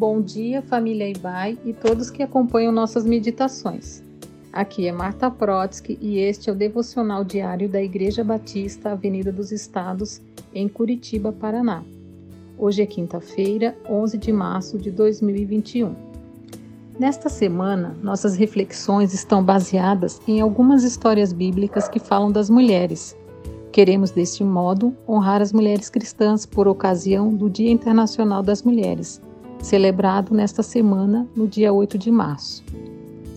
Bom dia, família Ibai e todos que acompanham nossas meditações. Aqui é Marta Protsky e este é o devocional diário da Igreja Batista Avenida dos Estados, em Curitiba, Paraná. Hoje é quinta-feira, 11 de março de 2021. Nesta semana, nossas reflexões estão baseadas em algumas histórias bíblicas que falam das mulheres Queremos, deste modo, honrar as mulheres cristãs por ocasião do Dia Internacional das Mulheres, celebrado nesta semana, no dia 8 de março.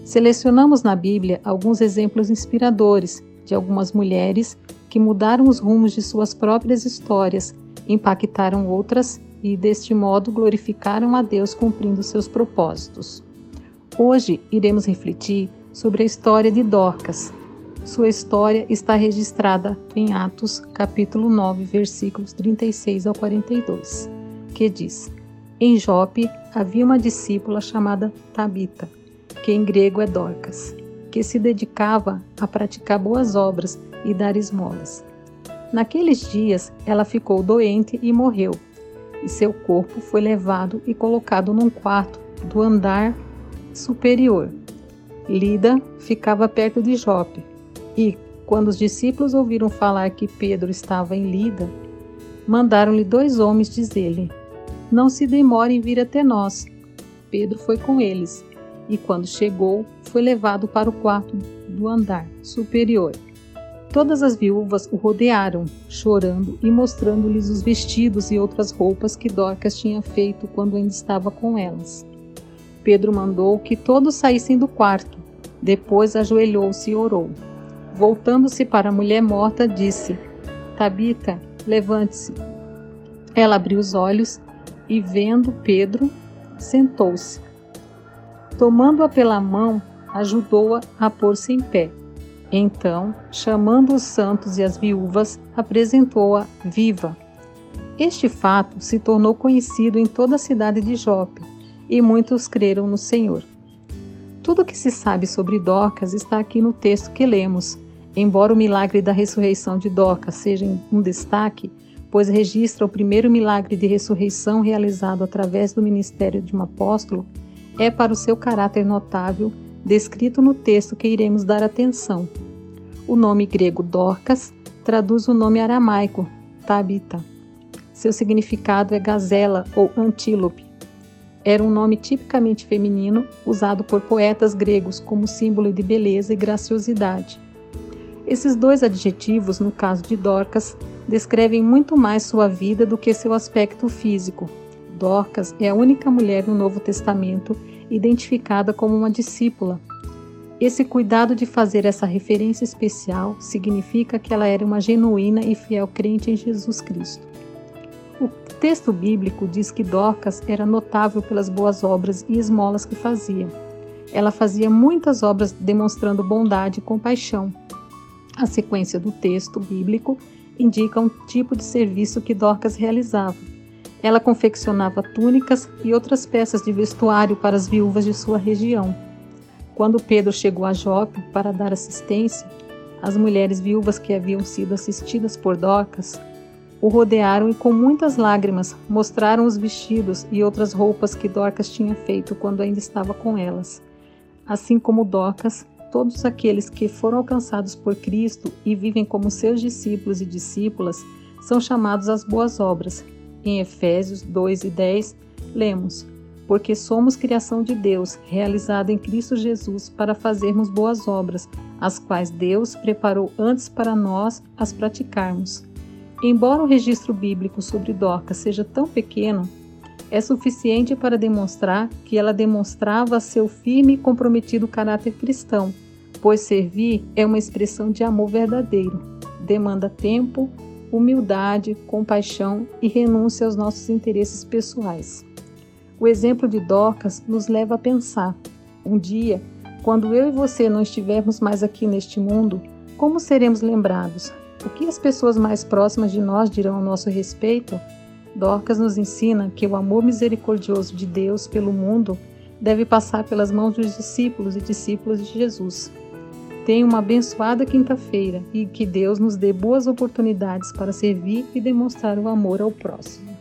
Selecionamos na Bíblia alguns exemplos inspiradores de algumas mulheres que mudaram os rumos de suas próprias histórias, impactaram outras e, deste modo, glorificaram a Deus cumprindo seus propósitos. Hoje iremos refletir sobre a história de Dorcas, sua história está registrada em Atos, capítulo 9, versículos 36 ao 42, que diz: Em Jope havia uma discípula chamada Tabita, que em grego é Dorcas, que se dedicava a praticar boas obras e dar esmolas. Naqueles dias ela ficou doente e morreu, e seu corpo foi levado e colocado num quarto do andar superior. Lida ficava perto de Jope e, quando os discípulos ouviram falar que Pedro estava em Lida, mandaram-lhe dois homens dizer-lhe: Não se demore em vir até nós. Pedro foi com eles, e quando chegou, foi levado para o quarto do andar superior. Todas as viúvas o rodearam, chorando e mostrando-lhes os vestidos e outras roupas que Dorcas tinha feito quando ainda estava com elas. Pedro mandou que todos saíssem do quarto. Depois ajoelhou-se e orou. Voltando-se para a mulher morta, disse: Tabita, levante-se. Ela abriu os olhos e, vendo Pedro, sentou-se. Tomando-a pela mão, ajudou-a a, a pôr-se em pé. Então, chamando os santos e as viúvas, apresentou-a viva. Este fato se tornou conhecido em toda a cidade de Jope, e muitos creram no Senhor. Tudo o que se sabe sobre Dorcas está aqui no texto que lemos, Embora o milagre da ressurreição de Dorcas seja um destaque, pois registra o primeiro milagre de ressurreição realizado através do ministério de um apóstolo, é para o seu caráter notável descrito no texto que iremos dar atenção. O nome grego Dorcas traduz o nome aramaico Tabita. Seu significado é gazela ou antílope. Era um nome tipicamente feminino usado por poetas gregos como símbolo de beleza e graciosidade. Esses dois adjetivos, no caso de Dorcas, descrevem muito mais sua vida do que seu aspecto físico. Dorcas é a única mulher no Novo Testamento identificada como uma discípula. Esse cuidado de fazer essa referência especial significa que ela era uma genuína e fiel crente em Jesus Cristo. O texto bíblico diz que Dorcas era notável pelas boas obras e esmolas que fazia. Ela fazia muitas obras demonstrando bondade e compaixão. A sequência do texto bíblico indica um tipo de serviço que Dorcas realizava. Ela confeccionava túnicas e outras peças de vestuário para as viúvas de sua região. Quando Pedro chegou a Jope para dar assistência, as mulheres viúvas que haviam sido assistidas por Dorcas o rodearam e, com muitas lágrimas, mostraram os vestidos e outras roupas que Dorcas tinha feito quando ainda estava com elas. Assim como Dorcas, todos aqueles que foram alcançados por Cristo e vivem como seus discípulos e discípulas são chamados às boas obras. Em Efésios 2 e 10, lemos: Porque somos criação de Deus, realizada em Cristo Jesus, para fazermos boas obras, as quais Deus preparou antes para nós as praticarmos. Embora o registro bíblico sobre Dorcas seja tão pequeno, é suficiente para demonstrar que ela demonstrava seu firme e comprometido caráter cristão, pois servir é uma expressão de amor verdadeiro, demanda tempo, humildade, compaixão e renúncia aos nossos interesses pessoais. O exemplo de Dorcas nos leva a pensar: um dia, quando eu e você não estivermos mais aqui neste mundo, como seremos lembrados? O que as pessoas mais próximas de nós dirão a nosso respeito? Dorcas nos ensina que o amor misericordioso de Deus pelo mundo deve passar pelas mãos dos discípulos e discípulas de Jesus. Tenha uma abençoada quinta-feira e que Deus nos dê boas oportunidades para servir e demonstrar o amor ao próximo.